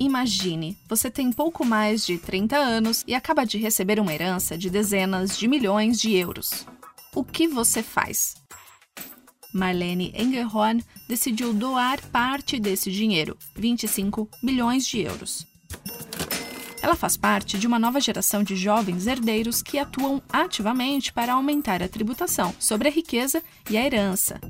Imagine, você tem pouco mais de 30 anos e acaba de receber uma herança de dezenas de milhões de euros. O que você faz? Marlene Engelhorn decidiu doar parte desse dinheiro, 25 milhões de euros. Ela faz parte de uma nova geração de jovens herdeiros que atuam ativamente para aumentar a tributação sobre a riqueza e a herança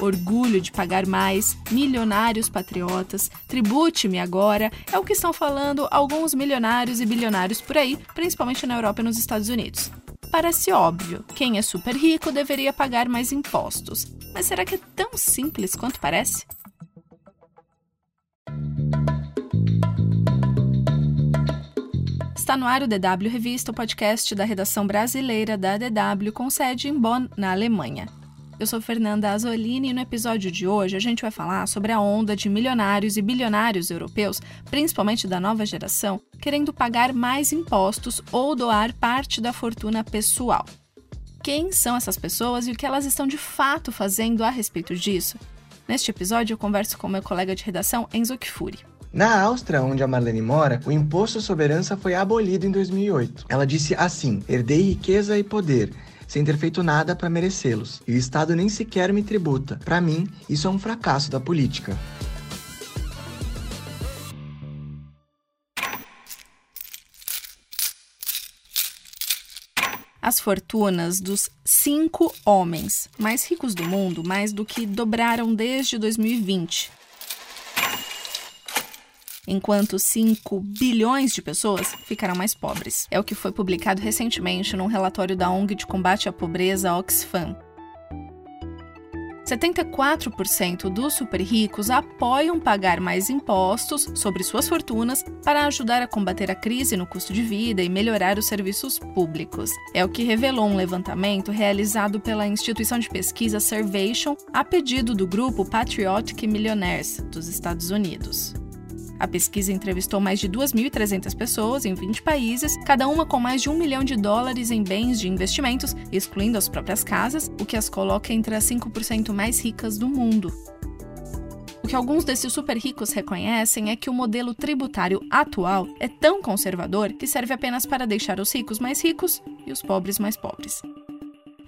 orgulho de pagar mais, milionários patriotas, tribute-me agora, é o que estão falando alguns milionários e bilionários por aí, principalmente na Europa e nos Estados Unidos. Parece óbvio, quem é super rico deveria pagar mais impostos. Mas será que é tão simples quanto parece? Está no ar o DW Revista, o podcast da redação brasileira da DW com sede em Bonn, na Alemanha. Eu sou Fernanda Azolini e no episódio de hoje a gente vai falar sobre a onda de milionários e bilionários europeus, principalmente da nova geração, querendo pagar mais impostos ou doar parte da fortuna pessoal. Quem são essas pessoas e o que elas estão de fato fazendo a respeito disso? Neste episódio eu converso com meu colega de redação Enzo Kifuri. Na Áustria, onde a Marlene mora, o imposto sobre herança foi abolido em 2008. Ela disse assim: herdei riqueza e poder sem ter feito nada para merecê-los. E o Estado nem sequer me tributa. Para mim, isso é um fracasso da política. as fortunas dos cinco homens mais ricos do mundo mais do que dobraram desde 2020 enquanto 5 bilhões de pessoas ficarão mais pobres. É o que foi publicado recentemente num relatório da ONG de combate à pobreza Oxfam. 74% dos super ricos apoiam pagar mais impostos sobre suas fortunas para ajudar a combater a crise no custo de vida e melhorar os serviços públicos. É o que revelou um levantamento realizado pela instituição de pesquisa Servation a pedido do grupo Patriotic Millionaires dos Estados Unidos. A pesquisa entrevistou mais de 2.300 pessoas em 20 países, cada uma com mais de um milhão de dólares em bens de investimentos, excluindo as próprias casas, o que as coloca entre as 5% mais ricas do mundo. O que alguns desses super ricos reconhecem é que o modelo tributário atual é tão conservador que serve apenas para deixar os ricos mais ricos e os pobres mais pobres.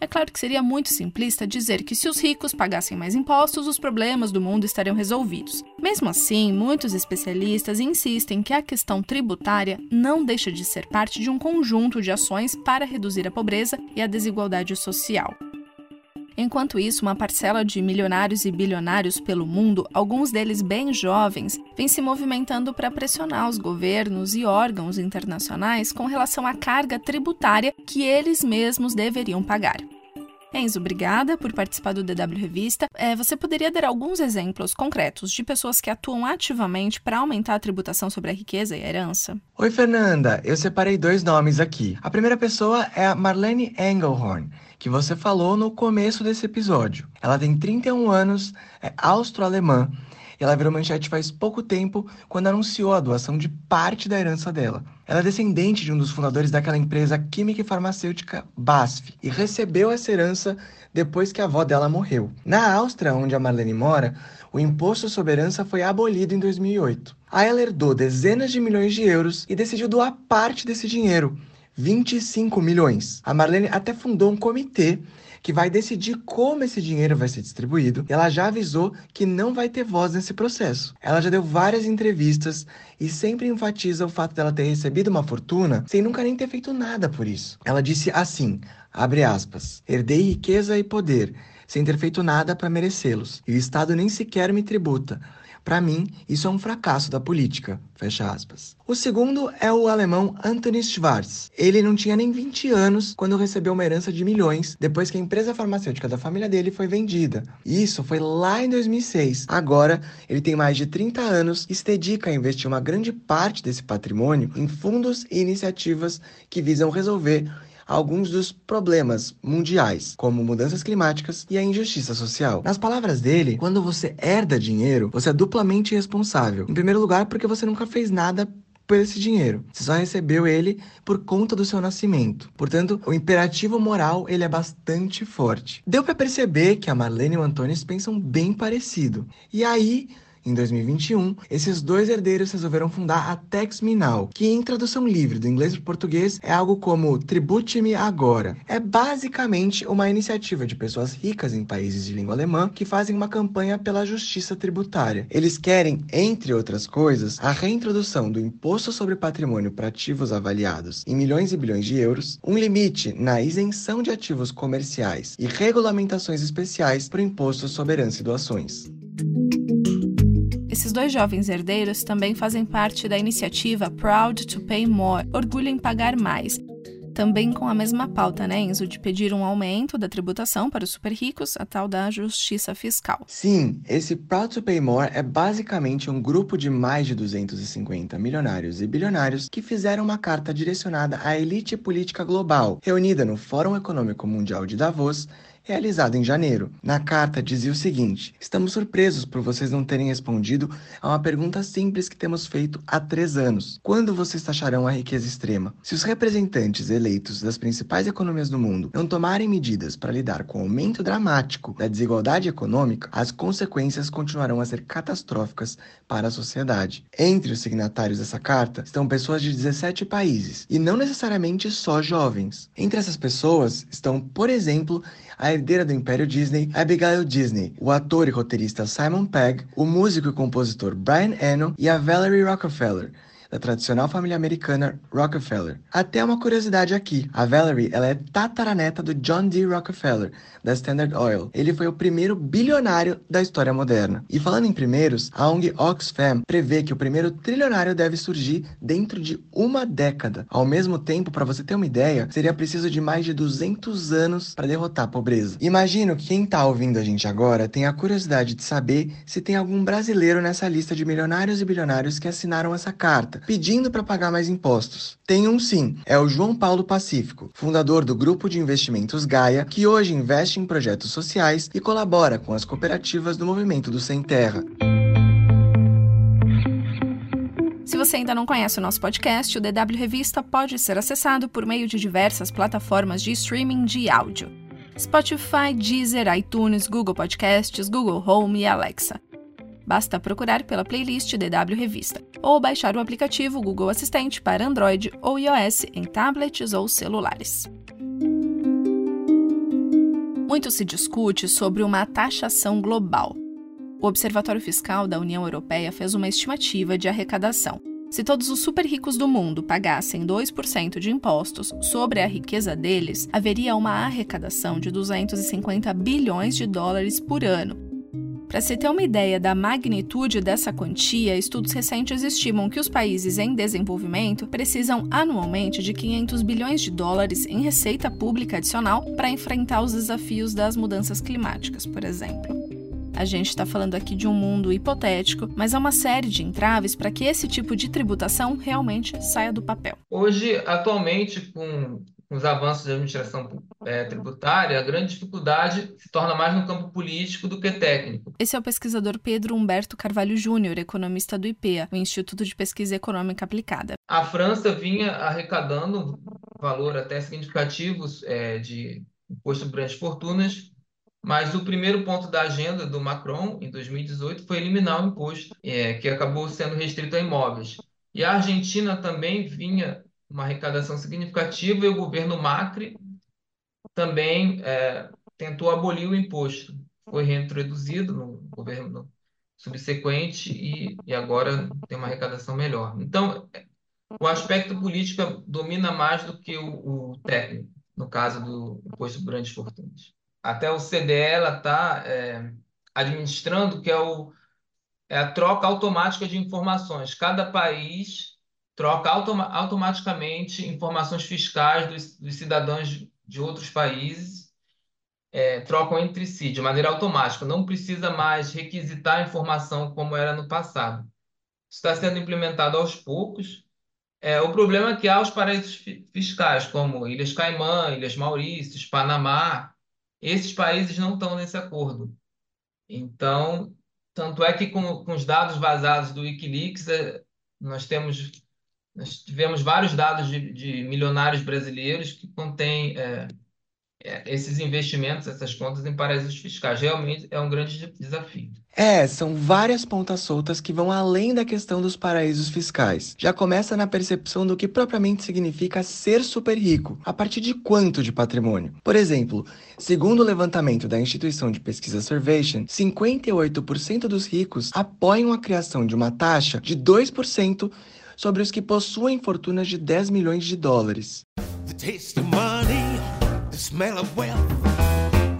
É claro que seria muito simplista dizer que se os ricos pagassem mais impostos, os problemas do mundo estariam resolvidos. Mesmo assim, muitos especialistas insistem que a questão tributária não deixa de ser parte de um conjunto de ações para reduzir a pobreza e a desigualdade social. Enquanto isso, uma parcela de milionários e bilionários pelo mundo, alguns deles bem jovens, vem se movimentando para pressionar os governos e órgãos internacionais com relação à carga tributária que eles mesmos deveriam pagar. Enzo, obrigada por participar do DW Revista. É, você poderia dar alguns exemplos concretos de pessoas que atuam ativamente para aumentar a tributação sobre a riqueza e a herança? Oi, Fernanda. Eu separei dois nomes aqui. A primeira pessoa é a Marlene Engelhorn, que você falou no começo desse episódio. Ela tem 31 anos, é austro-alemã e ela virou manchete faz pouco tempo quando anunciou a doação de parte da herança dela. Ela é descendente de um dos fundadores daquela empresa química e farmacêutica BASF e recebeu essa herança depois que a avó dela morreu. Na Áustria, onde a Marlene mora, o imposto sobre herança foi abolido em 2008. Aí ela herdou dezenas de milhões de euros e decidiu doar parte desse dinheiro, 25 milhões. A Marlene até fundou um comitê que vai decidir como esse dinheiro vai ser distribuído. Ela já avisou que não vai ter voz nesse processo. Ela já deu várias entrevistas e sempre enfatiza o fato dela ter recebido uma fortuna sem nunca nem ter feito nada por isso. Ela disse assim: abre aspas, herdei riqueza e poder sem ter feito nada para merecê-los, e o Estado nem sequer me tributa. Para mim, isso é um fracasso da política. Fecha aspas. O segundo é o alemão Anthony Schwarz. Ele não tinha nem 20 anos quando recebeu uma herança de milhões depois que a empresa farmacêutica da família dele foi vendida. Isso foi lá em 2006. Agora, ele tem mais de 30 anos e se dedica a investir uma grande parte desse patrimônio em fundos e iniciativas que visam resolver alguns dos problemas mundiais, como mudanças climáticas e a injustiça social. Nas palavras dele, quando você herda dinheiro, você é duplamente responsável. Em primeiro lugar, porque você nunca fez nada por esse dinheiro. Você só recebeu ele por conta do seu nascimento. Portanto, o imperativo moral ele é bastante forte. Deu para perceber que a Marlene e o Antônio pensam bem parecido. E aí Em 2021, esses dois herdeiros resolveram fundar a Now, que em tradução livre do inglês para o português é algo como Tribute-me Agora. É basicamente uma iniciativa de pessoas ricas em países de língua alemã que fazem uma campanha pela justiça tributária. Eles querem, entre outras coisas, a reintrodução do imposto sobre patrimônio para ativos avaliados em milhões e bilhões de euros, um limite na isenção de ativos comerciais e regulamentações especiais para o imposto sobre herança e doações. Esses dois jovens herdeiros também fazem parte da iniciativa Proud to Pay More Orgulho em Pagar Mais também com a mesma pauta, né, Enzo, de pedir um aumento da tributação para os super ricos, a tal da justiça fiscal. Sim, esse Proud to Pay More é basicamente um grupo de mais de 250 milionários e bilionários que fizeram uma carta direcionada à elite política global, reunida no Fórum Econômico Mundial de Davos realizado em janeiro. Na carta dizia o seguinte: Estamos surpresos por vocês não terem respondido a uma pergunta simples que temos feito há três anos: Quando vocês taxarão a riqueza extrema? Se os representantes eleitos das principais economias do mundo não tomarem medidas para lidar com o aumento dramático da desigualdade econômica, as consequências continuarão a ser catastróficas para a sociedade. Entre os signatários dessa carta estão pessoas de 17 países e não necessariamente só jovens. Entre essas pessoas estão, por exemplo, a herdeira do Império Disney, Abigail Disney, o ator e roteirista Simon Pegg, o músico e compositor Brian Eno e a Valerie Rockefeller, da tradicional família americana Rockefeller. Até uma curiosidade aqui, a Valerie ela é tataraneta do John D. Rockefeller, da Standard Oil. Ele foi o primeiro bilionário da história moderna. E falando em primeiros, a ONG Oxfam prevê que o primeiro trilionário deve surgir dentro de uma década. Ao mesmo tempo, para você ter uma ideia, seria preciso de mais de 200 anos para derrotar a pobreza. Imagino que quem está ouvindo a gente agora tem a curiosidade de saber se tem algum brasileiro nessa lista de milionários e bilionários que assinaram essa carta pedindo para pagar mais impostos. Tem um sim, é o João Paulo Pacífico, fundador do grupo de investimentos Gaia, que hoje investe em projetos sociais e colabora com as cooperativas do movimento do Sem Terra. Se você ainda não conhece o nosso podcast, o DW Revista pode ser acessado por meio de diversas plataformas de streaming de áudio. Spotify, Deezer, iTunes, Google Podcasts, Google Home e Alexa. Basta procurar pela playlist DW Revista ou baixar o aplicativo Google Assistente para Android ou iOS em tablets ou celulares. Muito se discute sobre uma taxação global. O Observatório Fiscal da União Europeia fez uma estimativa de arrecadação. Se todos os super ricos do mundo pagassem 2% de impostos sobre a riqueza deles, haveria uma arrecadação de 250 bilhões de dólares por ano, para se ter uma ideia da magnitude dessa quantia, estudos recentes estimam que os países em desenvolvimento precisam anualmente de 500 bilhões de dólares em receita pública adicional para enfrentar os desafios das mudanças climáticas, por exemplo. A gente está falando aqui de um mundo hipotético, mas há uma série de entraves para que esse tipo de tributação realmente saia do papel. Hoje, atualmente, com os avanços da administração é, tributária, a grande dificuldade se torna mais no campo político do que técnico. Esse é o pesquisador Pedro Humberto Carvalho Júnior, economista do IPEA, o Instituto de Pesquisa Econômica Aplicada. A França vinha arrecadando valor até significativos é, de imposto sobre grandes fortunas, mas o primeiro ponto da agenda do Macron, em 2018, foi eliminar o imposto, é, que acabou sendo restrito a imóveis. E a Argentina também vinha uma arrecadação significativa e o governo Macri também é, tentou abolir o imposto. Foi reintroduzido no governo subsequente e, e agora tem uma arrecadação melhor. Então, o aspecto político domina mais do que o, o técnico, no caso do imposto de grandes fortunas. Até o CDE está é, administrando, que é, o, é a troca automática de informações. Cada país troca automa automaticamente informações fiscais dos, dos cidadãos de outros países, é, trocam entre si de maneira automática, não precisa mais requisitar informação como era no passado. Está sendo implementado aos poucos. É, o problema é que há os paraísos fiscais, como Ilhas Caimã, Ilhas Maurícios, Panamá. Esses países não estão nesse acordo. Então, tanto é que com, com os dados vazados do Wikileaks, é, nós temos nós tivemos vários dados de, de milionários brasileiros que contêm é, é, esses investimentos, essas contas em paraísos fiscais. Realmente é um grande desafio. É, são várias pontas soltas que vão além da questão dos paraísos fiscais. Já começa na percepção do que propriamente significa ser super rico, a partir de quanto de patrimônio. Por exemplo, segundo o levantamento da instituição de pesquisa Survation, 58% dos ricos apoiam a criação de uma taxa de 2% sobre os que possuem fortunas de 10 milhões de dólares. The taste of money smell of wealth.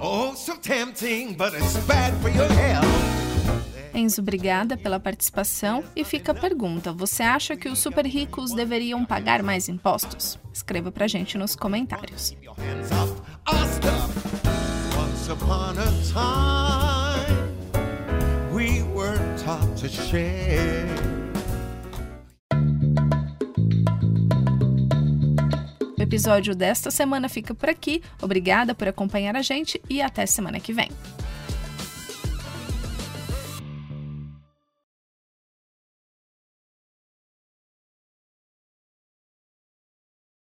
Oh, so tempting, but it's bad for your health. Enzo, obrigada pela participação. E fica a pergunta: você acha que os super ricos deveriam pagar mais impostos? Escreva pra gente nos comentários. We were taught to share. Episódio desta semana fica por aqui. Obrigada por acompanhar a gente e até semana que vem.